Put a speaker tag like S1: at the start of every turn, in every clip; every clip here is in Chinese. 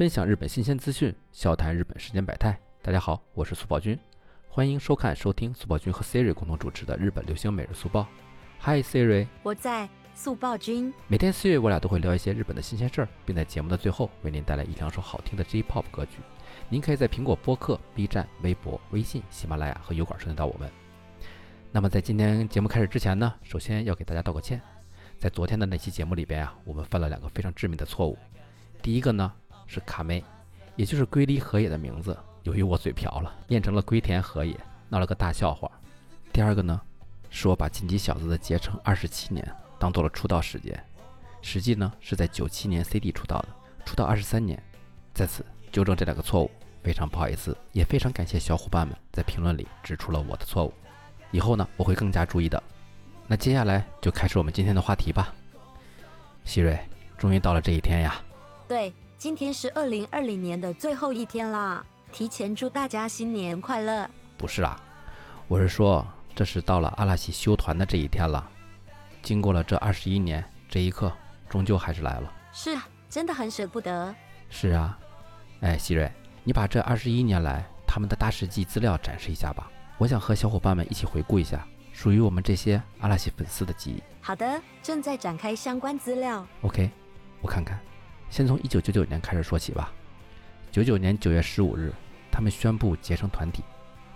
S1: 分享日本新鲜资讯，笑谈日本世间百态。大家好，我是速报君，欢迎收看收听速报君和 Siri 共同主持的日本流行每日速报。Hi Siri，
S2: 我在速报君。
S1: 每天 Siri 我俩都会聊一些日本的新鲜事儿，并在节目的最后为您带来一两首好听的 J-Pop 歌曲。您可以在苹果播客、B 站、微博、微信、喜马拉雅和油管收听到我们。那么在今天节目开始之前呢，首先要给大家道个歉，在昨天的那期节目里边啊，我们犯了两个非常致命的错误。第一个呢是卡妹，也就是龟梨和也的名字，由于我嘴瓢了，念成了龟田和也，闹了个大笑话。第二个呢，是我把晋级小子的结成二十七年当做了出道时间，实际呢是在九七年 CD 出道的，出道二十三年，在此纠正这两个错误，非常不好意思，也非常感谢小伙伴们在评论里指出了我的错误，以后呢我会更加注意的。那接下来就开始我们今天的话题吧。希瑞，终于到了这一天呀！
S2: 对，今天是二零二零年的最后一天啦，提前祝大家新年快乐。
S1: 不是啊，我是说，这是到了阿拉西休团的这一天了。经过了这二十一年，这一刻终究还是来了。
S2: 是啊，真的很舍不得。
S1: 是啊，哎，希瑞，你把这二十一年来他们的大事记资料展示一下吧，我想和小伙伴们一起回顾一下属于我们这些阿拉西粉丝的记忆。
S2: 好的，正在展开相关资料。
S1: OK，我看看，先从一九九九年开始说起吧。九九年九月十五日，他们宣布结成团体，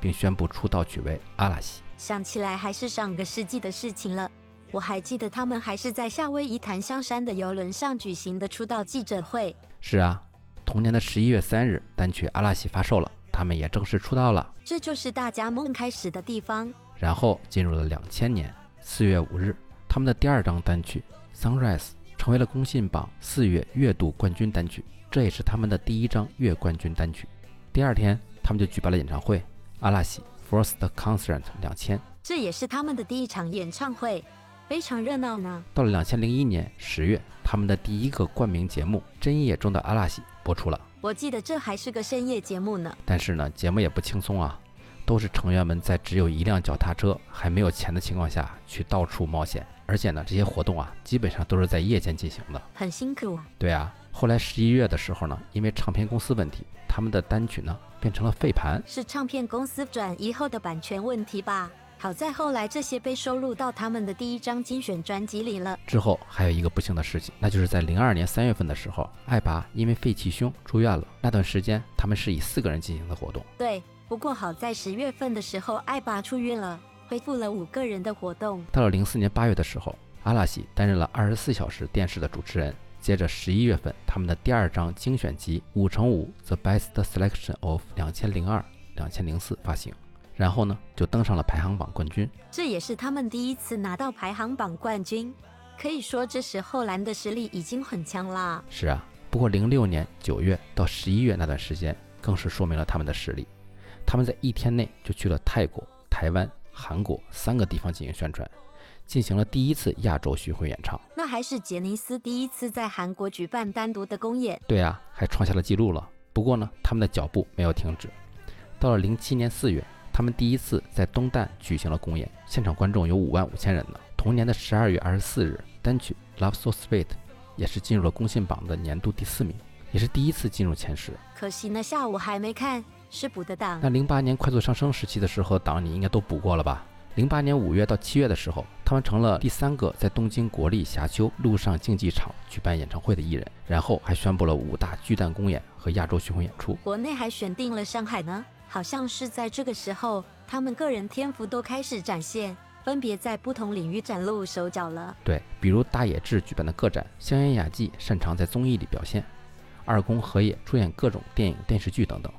S1: 并宣布出道曲为阿拉西。
S2: 想起来还是上个世纪的事情了。我还记得他们还是在夏威夷檀香山的游轮上举行的出道记者会。
S1: 是啊，同年的十一月三日，单曲《阿拉西》发售了，他们也正式出道了。
S2: 这就是大家梦开始的地方。
S1: 然后进入了两千年四月五日，他们的第二张单曲《Sunrise》成为了公信榜四月月度冠军单曲，这也是他们的第一张月冠军单曲。第二天，他们就举办了演唱会《阿拉西 First Concert 两千》。
S2: 这也是他们的第一场演唱会，非常热闹呢。
S1: 到了两千零一年十月，他们的第一个冠名节目《真夜中的阿拉西》播出了。
S2: 我记得这还是个深夜节目呢。
S1: 但是呢，节目也不轻松啊，都是成员们在只有一辆脚踏车、还没有钱的情况下去到处冒险，而且呢，这些活动啊，基本上都是在夜间进行的。
S2: 很辛苦啊。
S1: 对啊，后来十一月的时候呢，因为唱片公司问题，他们的单曲呢变成了废盘。
S2: 是唱片公司转移后的版权问题吧？好在后来这些被收录到他们的第一张精选专辑里了。
S1: 之后还有一个不幸的事情，那就是在零二年三月份的时候，艾拔因为肺气胸住院了。那段时间，他们是以四个人进行的活动。
S2: 对，不过好在十月份的时候，艾拔出院了，恢复了五个人的活动。
S1: 到了零四年八月的时候，阿拉西担任了二十四小时电视的主持人。接着十一月份，他们的第二张精选集《五乘五 The Best Selection of 两千零二两千零四》发行，然后呢就登上了排行榜冠军。
S2: 这也是他们第一次拿到排行榜冠军，可以说这时候蓝的实力已经很强啦。
S1: 是啊，不过零六年九月到十一月那段时间，更是说明了他们的实力。他们在一天内就去了泰国、台湾、韩国三个地方进行宣传，进行了第一次亚洲巡回演唱。
S2: 那还是杰尼斯第一次在韩国举办单独的公演。
S1: 对啊，还创下了记录了。不过呢，他们的脚步没有停止。到了零七年四月，他们第一次在东旦举行了公演，现场观众有五万五千人呢。同年的十二月二十四日，单曲《Love So Sweet》也是进入了公信榜的年度第四名，也是第一次进入前十。
S2: 可惜呢，下午还没看，是补的档。
S1: 那零八年快速上升时期的时候，档你应该都补过了吧？零八年五月到七月的时候，他们成了第三个在东京国立霞丘陆上竞技场举办演唱会的艺人，然后还宣布了五大巨蛋公演和亚洲巡回演出。
S2: 国内还选定了上海呢，好像是在这个时候，他们个人天赋都开始展现，分别在不同领域崭露手脚了。
S1: 对，比如大野智举办的个展，香烟雅纪擅长在综艺里表现，二宫和也出演各种电影、电视剧等等。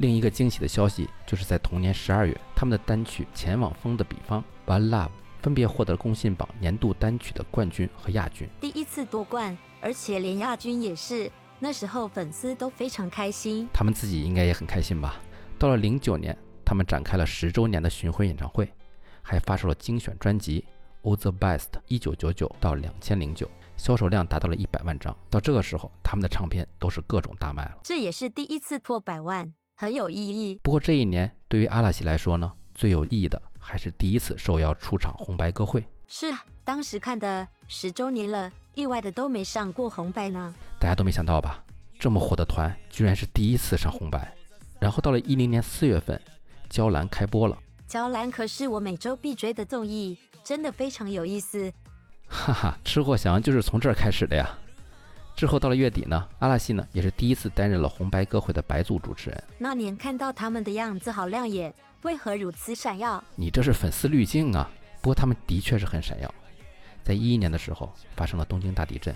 S1: 另一个惊喜的消息就是在同年十二月，他们的单曲《前往风的彼方》（One Love） 分别获得了公信榜年度单曲的冠军和亚军。
S2: 第一次夺冠，而且连亚军也是。那时候粉丝都非常开心，
S1: 他们自己应该也很开心吧。到了零九年，他们展开了十周年的巡回演唱会，还发售了精选专辑《All the Best》一九九九到两千零九，销售量达到了一百万张。到这个时候，他们的唱片都是各种大卖了。
S2: 这也是第一次破百万，很有意义。
S1: 不过这一年对于阿拉西来说呢，最有意义的还是第一次受邀出场红白歌会。
S2: 是啊，当时看的十周年了，意外的都没上过红白呢。
S1: 大家都没想到吧？这么火的团居然是第一次上红白。然后到了一零年四月份，娇兰开播了。
S2: 娇兰可是我每周必追的综艺，真的非常有意思。
S1: 哈哈，吃货翔就是从这儿开始的呀。之后到了月底呢，阿拉西呢也是第一次担任了红白歌会的白组主持人。
S2: 那年看到他们的样子好亮眼，为何如此闪耀？
S1: 你这是粉丝滤镜啊！不过他们的确是很闪耀。在一一年的时候，发生了东京大地震。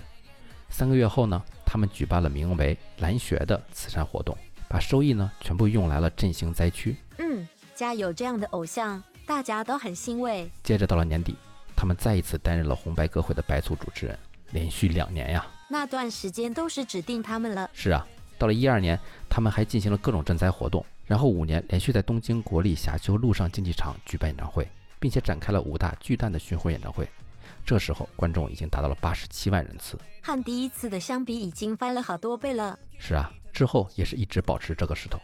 S1: 三个月后呢，他们举办了名为“蓝学”的慈善活动，把收益呢全部用来了振兴灾区。
S2: 嗯，家有这样的偶像，大家都很欣慰。
S1: 接着到了年底，他们再一次担任了红白歌会的白组主持人，连续两年呀。
S2: 那段时间都是指定他们了。
S1: 是啊，到了一二年，他们还进行了各种赈灾活动，然后五年连续在东京国立霞丘陆上竞技场举办演唱会，并且展开了五大巨蛋的巡回演唱会。这时候观众已经达到了八十七万人次，
S2: 和第一次的相比，已经翻了好多倍了。
S1: 是啊，之后也是一直保持这个势头。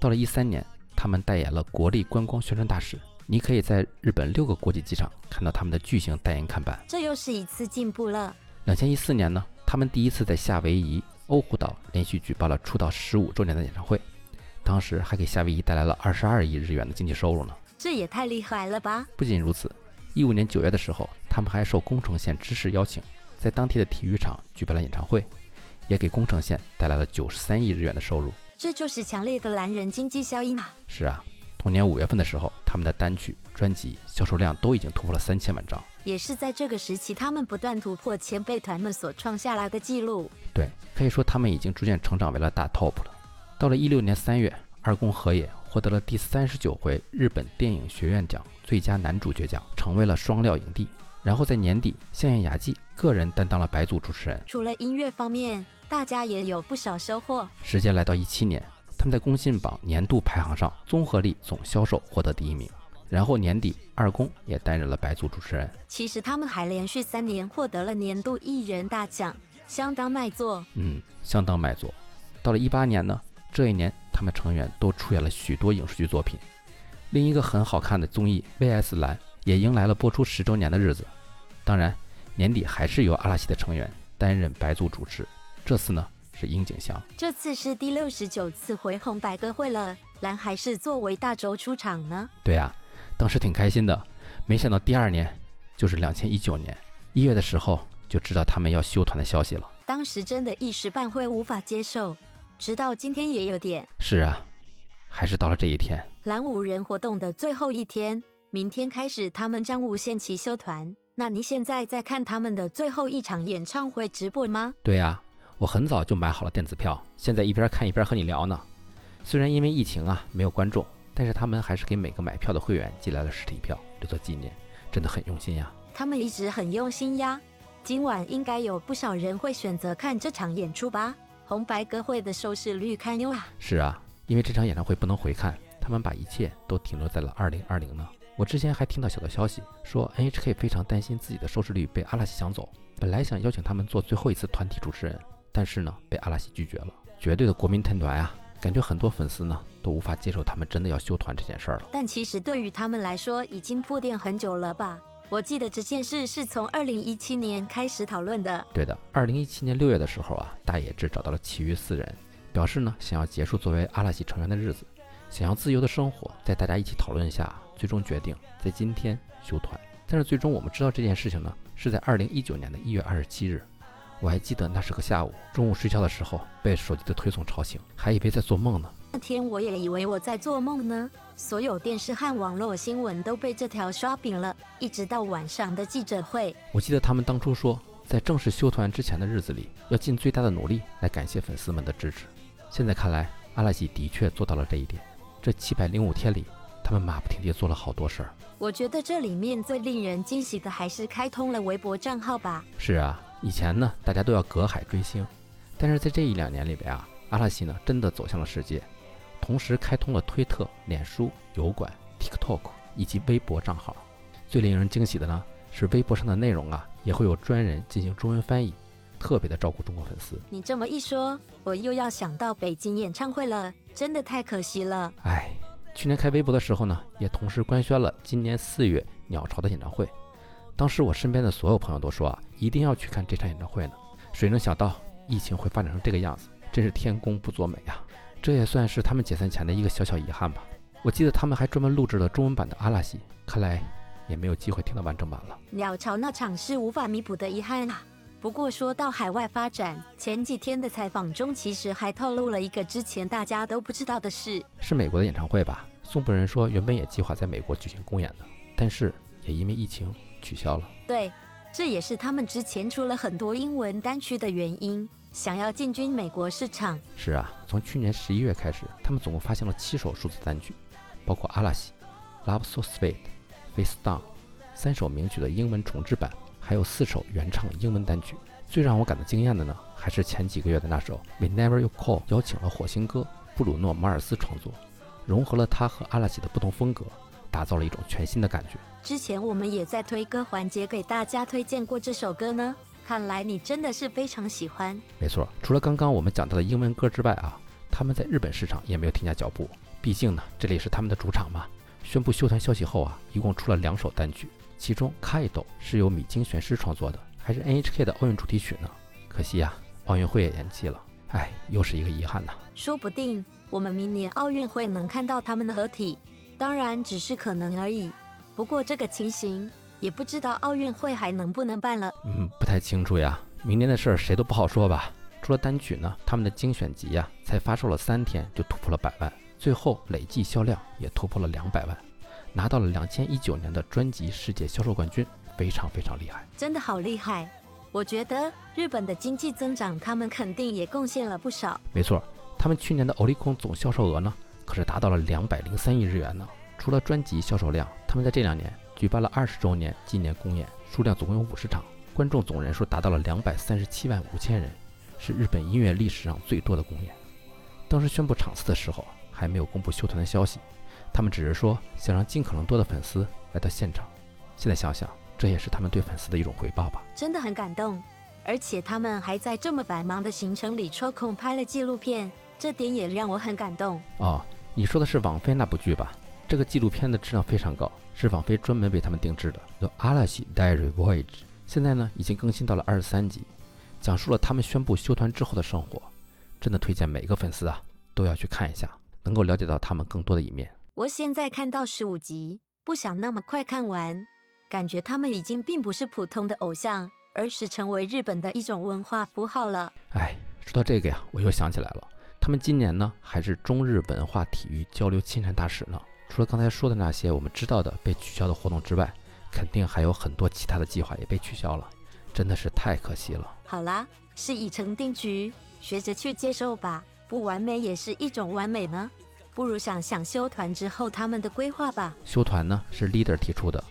S1: 到了一三年，他们代言了国立观光宣传大使，你可以在日本六个国际机场看到他们的巨型代言看板。
S2: 这又是一次进步了。
S1: 两千一四年呢，他们第一次在夏威夷欧胡岛连续举办了出道十五周年的演唱会，当时还给夏威夷带来了二十二亿日元的经济收入呢。
S2: 这也太厉害了吧！
S1: 不仅如此。一五年九月的时候，他们还受宫城县知事邀请，在当地的体育场举办了演唱会，也给宫城县带来了九十三亿日元的收入。
S2: 这就是强烈的蓝人经济效应啊！
S1: 是啊，同年五月份的时候，他们的单曲、专辑销售量都已经突破了三千万张。
S2: 也是在这个时期，他们不断突破前辈团们所创下来的记录。
S1: 对，可以说他们已经逐渐成长为了大 top 了。到了一六年三月，二宫和也获得了第三十九回日本电影学院奖。最佳男主角奖成为了双料影帝，然后在年底，相叶雅纪个人担当了白组主持人。
S2: 除了音乐方面，大家也有不少收获。
S1: 时间来到一七年，他们在公信榜年度排行上综合力总销售获得第一名。然后年底，二宫也担任了白组主持人。
S2: 其实他们还连续三年获得了年度艺人大奖，相当卖座。
S1: 嗯，相当卖座。到了一八年呢，这一年他们成员都出演了许多影视剧作品。另一个很好看的综艺《V.S 蓝》也迎来了播出十周年的日子。当然，年底还是由阿拉西的成员担任白组主持。这次呢是樱井翔。
S2: 这次是第六十九次回红白歌会了，蓝还是作为大轴出场呢？
S1: 对呀，当时挺开心的。没想到第二年就是两千一九年一月的时候，就知道他们要休团的消息了。
S2: 当时真的一时半会无法接受，直到今天也有点。
S1: 是啊。还是到了这一天，
S2: 蓝五人活动的最后一天，明天开始，他们将无限期休团。那你现在在看他们的最后一场演唱会直播吗？
S1: 对呀，我很早就买好了电子票，现在一边看一边和你聊呢。虽然因为疫情啊没有观众，但是他们还是给每个买票的会员寄来了实体票留作纪念，真的很用心呀。
S2: 他们一直很用心呀。今晚应该有不少人会选择看这场演出吧？红白歌会的收视率堪忧啊。
S1: 是啊。因为这场演唱会不能回看，他们把一切都停留在了二零二零呢。我之前还听到小道消息说，NHK 非常担心自己的收视率被阿拉西抢走，本来想邀请他们做最后一次团体主持人，但是呢，被阿拉西拒绝了。绝对的国民天团啊，感觉很多粉丝呢都无法接受他们真的要休团这件事儿了。
S2: 但其实对于他们来说，已经铺垫很久了吧？我记得这件事是从二零一七年开始讨论的。
S1: 对的，二零一七年六月的时候啊，大野智找到了其余四人。表示呢，想要结束作为阿拉西成员的日子，想要自由的生活，在大家一起讨论下，最终决定在今天休团。但是最终我们知道这件事情呢，是在二零一九年的一月二十七日。我还记得那是个下午，中午睡觉的时候被手机的推送吵醒，还以为在做梦呢。
S2: 那天我也以为我在做梦呢。所有电视和网络新闻都被这条刷屏了，一直到晚上的记者会。
S1: 我记得他们当初说，在正式休团之前的日子里，要尽最大的努力来感谢粉丝们的支持。现在看来，阿拉西的确做到了这一点。这七百零五天里，他们马不停蹄做了好多事儿。
S2: 我觉得这里面最令人惊喜的还是开通了微博账号吧。
S1: 是啊，以前呢，大家都要隔海追星，但是在这一两年里边啊，阿拉西呢真的走向了世界，同时开通了推特、脸书、油管、TikTok 以及微博账号。最令人惊喜的呢，是微博上的内容啊，也会有专人进行中文翻译。特别的照顾中国粉丝。
S2: 你这么一说，我又要想到北京演唱会了，真的太可惜了。
S1: 哎，去年开微博的时候呢，也同时官宣了今年四月鸟巢的演唱会。当时我身边的所有朋友都说啊，一定要去看这场演唱会呢。谁能想到疫情会发展成这个样子？真是天公不作美啊！这也算是他们解散前的一个小小遗憾吧。我记得他们还专门录制了中文版的阿拉西，看来也没有机会听到完整版了。
S2: 鸟巢那场是无法弥补的遗憾啊。不过说到海外发展，前几天的采访中其实还透露了一个之前大家都不知道的事，
S1: 是美国的演唱会吧？宋本人说原本也计划在美国举行公演的，但是也因为疫情取消了。
S2: 对，这也是他们之前出了很多英文单曲的原因，想要进军美国市场。
S1: 是啊，从去年十一月开始，他们总共发行了七首数字单曲，包括《阿拉西》、《Love So Sweet》、《Face Down》三首名曲的英文重制版。还有四首原唱英文单曲，最让我感到惊艳的呢，还是前几个月的那首《Whenever You Call》，邀请了火星哥布鲁诺·马尔斯创作，融合了他和阿拉西的不同风格，打造了一种全新的感觉。
S2: 之前我们也在推歌环节给大家推荐过这首歌呢，看来你真的是非常喜欢。
S1: 没错，除了刚刚我们讲到的英文歌之外啊，他们在日本市场也没有停下脚步，毕竟呢，这里是他们的主场嘛。宣布休团消息后啊，一共出了两首单曲。其中《Kaido》是由米津玄师创作的，还是 NHK 的奥运主题曲呢？可惜呀，奥运会也延期了，哎，又是一个遗憾呐。
S2: 说不定我们明年奥运会能看到他们的合体，当然只是可能而已。不过这个情形也不知道奥运会还能不能办了。
S1: 嗯，不太清楚呀。明年的事儿谁都不好说吧。除了单曲呢，他们的精选集呀，才发售了三天就突破了百万，最后累计销量也突破了两百万。拿到了两千一九年的专辑世界销售冠军，非常非常厉害，
S2: 真的好厉害！我觉得日本的经济增长，他们肯定也贡献了不少。
S1: 没错，他们去年的欧力空总销售额呢，可是达到了两百零三亿日元呢。除了专辑销售量，他们在这两年举办了二十周年纪念公演，数量总共有五十场，观众总人数达到了两百三十七万五千人，是日本音乐历史上最多的公演。当时宣布场次的时候，还没有公布休团的消息。他们只是说想让尽可能多的粉丝来到现场，现在想想，这也是他们对粉丝的一种回报吧。
S2: 真的很感动，而且他们还在这么繁忙的行程里抽空拍了纪录片，这点也让我很感动。
S1: 哦，你说的是网飞那部剧吧？这个纪录片的质量非常高，是网飞专门为他们定制的，叫《阿拉西 Diary Voyage》。现在呢，已经更新到了二十三集，讲述了他们宣布休团之后的生活。真的推荐每个粉丝啊都要去看一下，能够了解到他们更多的一面。
S2: 我现在看到十五集，不想那么快看完，感觉他们已经并不是普通的偶像，而是成为日本的一种文化符号了。
S1: 哎，说到这个呀，我又想起来了，他们今年呢还是中日文化体育交流亲善大使呢。除了刚才说的那些我们知道的被取消的活动之外，肯定还有很多其他的计划也被取消了，真的是太可惜了。
S2: 好啦，是已成定局，学着去接受吧，不完美也是一种完美呢。不如想想休团之后他们的规划吧。
S1: 休团呢是 leader 提出的，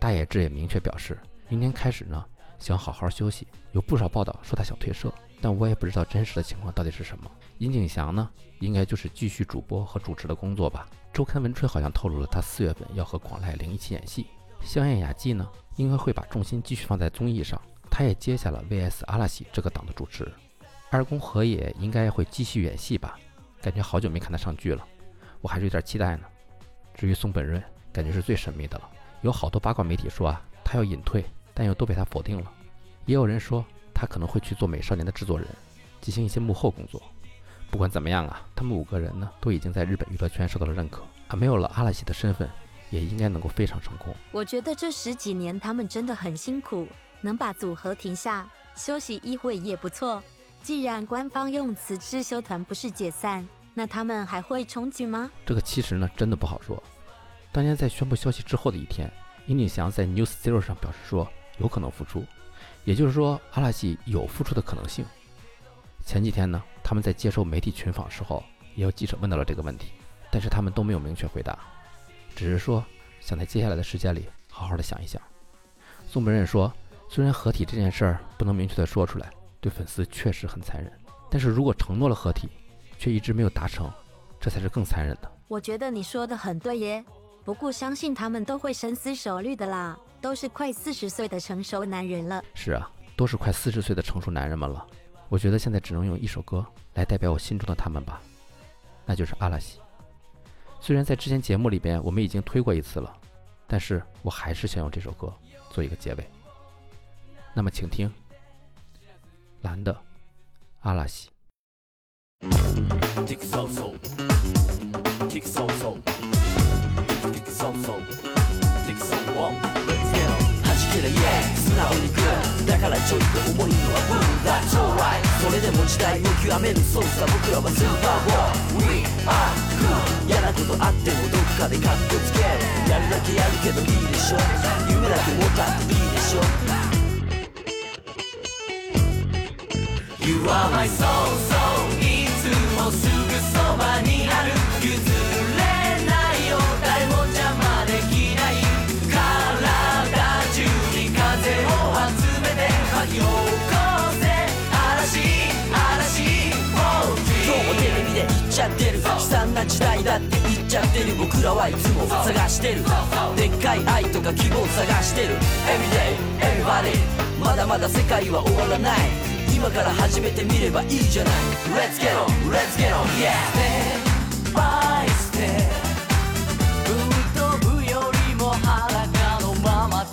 S1: 大野智也明确表示，明年开始呢想好好休息。有不少报道说他想退社，但我也不知道真实的情况到底是什么。殷景祥呢，应该就是继续主播和主持的工作吧。周刊文春好像透露了他四月份要和广濑铃一起演戏。香艳雅纪呢，应该会把重心继续放在综艺上，他也接下了 VS 阿拉西这个档的主持。二宫和也应该会继续演戏吧，感觉好久没看他上剧了。我还是有点期待呢。至于松本润，感觉是最神秘的了。有好多八卦媒体说啊，他要隐退，但又都被他否定了。也有人说他可能会去做美少年的制作人，进行一些幕后工作。不管怎么样啊，他们五个人呢都已经在日本娱乐圈受到了认可啊，没有了阿拉西的身份，也应该能够非常成功。
S2: 我觉得这十几年他们真的很辛苦，能把组合停下休息一会也不错。既然官方用词是休团，不是解散。那他们还会重聚吗？
S1: 这个其实呢，真的不好说。当年在宣布消息之后的一天，殷景祥在 News Zero 上表示说有可能复出，也就是说阿拉西有复出的可能性。前几天呢，他们在接受媒体群访时候，也有记者问到了这个问题，但是他们都没有明确回答，只是说想在接下来的时间里好好的想一想。宋本人说，虽然合体这件事儿不能明确的说出来，对粉丝确实很残忍，但是如果承诺了合体，却一直没有达成，这才是更残忍的。
S2: 我觉得你说的很对耶，不过相信他们都会深思熟虑的啦，都是快四十岁的成熟男人了。
S1: 是啊，都是快四十岁的成熟男人们了。我觉得现在只能用一首歌来代表我心中的他们吧，那就是阿拉西。虽然在之前节目里边我们已经推过一次了，但是我还是想用这首歌做一个结尾。那么，请听蓝的阿拉西。
S3: ける yeah 素直に来るだからちょっと重いのは boom that's alright それでも時代を極めるそうさ僕らはスーパーボー We are cool 嫌なことあってもどっかでカッコつけるやるだけやるけどいいでしょ夢だけ持ったっていいでしょ You are my soul, soul いつもすぐそばにな時代だって言っちゃってる。僕らはいつも探してる。でっかい愛とか希望探してる。Everyday, everybody まだまだ世界は終わらない。今から始めてみればいいじゃない。Let's get on, let's get on, yeah Step by step ぶっ飛ぶよりも裸のまま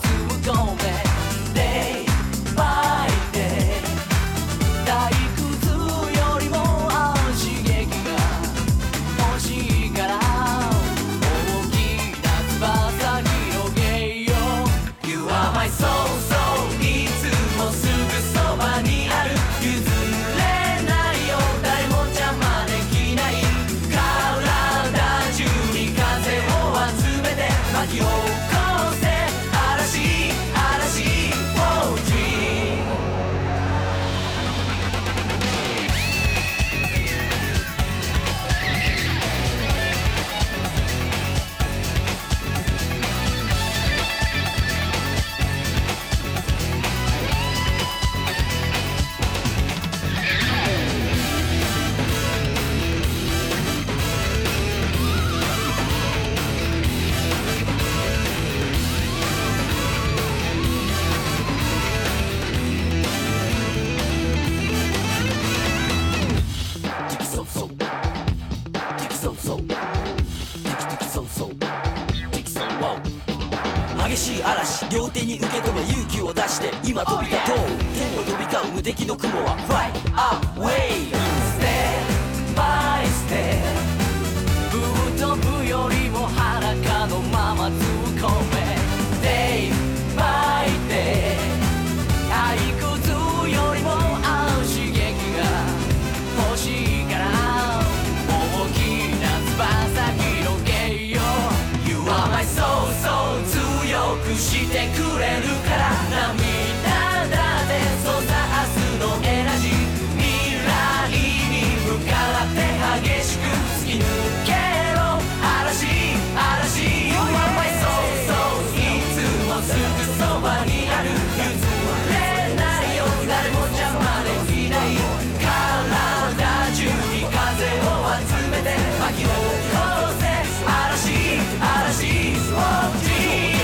S3: そばにある譲れないよ誰も邪魔できない体中に風を集めて巻き起こせ嵐嵐 Oh dream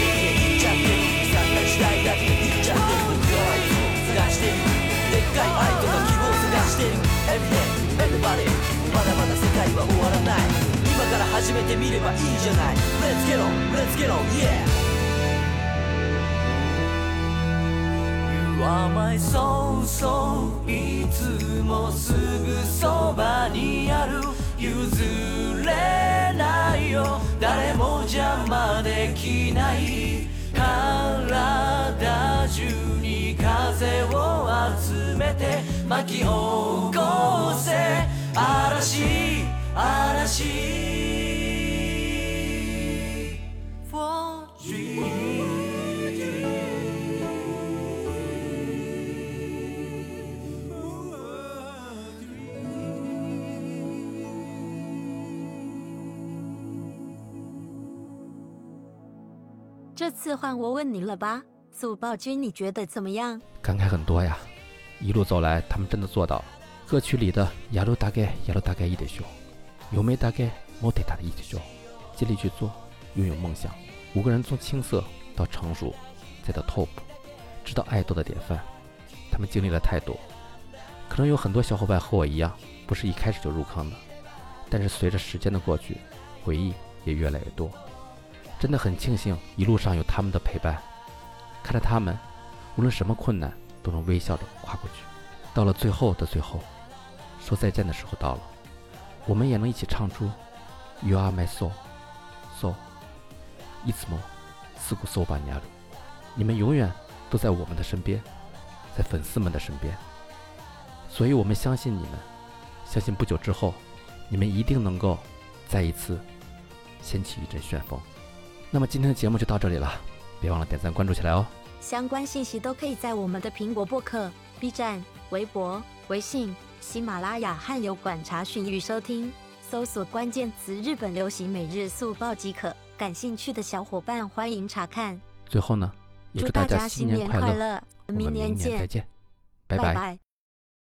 S3: 時代だって言っちゃってる僕らはいつも探してるでっかい愛とか希望を探してる Everyday, everybody まだまだ世界は終わらない。今から始めてみればいいじゃない。Let's get on, let's get on, yeah You're my soul, soul いつもすぐそばにある。譲れないよ。誰も邪魔できない。体中に風を集めて巻き起こせ。嵐嵐。
S2: 次换我问你了吧，速报君，你觉得怎么样？
S1: 感慨很多呀。一路走来，他们真的做到了。歌曲里的“亚鲁大概亚鲁大概一得修，有没大概莫得他的一得修”，尽力去做，拥有梦想。五个人从青涩到成熟，再到 top，直到爱豆的典范。他们经历了太多，可能有很多小伙伴和我一样，不是一开始就入坑的，但是随着时间的过去，回忆也越来越多。真的很庆幸一路上有他们的陪伴，看着他们，无论什么困难都能微笑着跨过去。到了最后的最后， 说再见的时候到了，我们也能一起唱出 “You are my soul, soul”，いつもすぐそばにある。你们永远都在我们的身边，在粉丝们的身边。所以我们相信你们，相信不久之后，你们一定能够再一次掀起一阵旋风。 那么今天的节目就到这里了，别忘了点赞关注起来哦。
S2: 相关信息都可以在我们的苹果播客、B 站、微博、微信、喜马拉雅和油管查询与收听，搜索关键词“日本流行每日速报”即可。感兴趣的小伙伴欢迎查看。
S1: 最后呢，也
S2: 祝
S1: 大
S2: 家新
S1: 新年
S2: 快
S1: 乐，
S2: 明
S1: 明年再
S2: 见，
S1: 见，
S2: 拜
S1: 拜
S2: 拜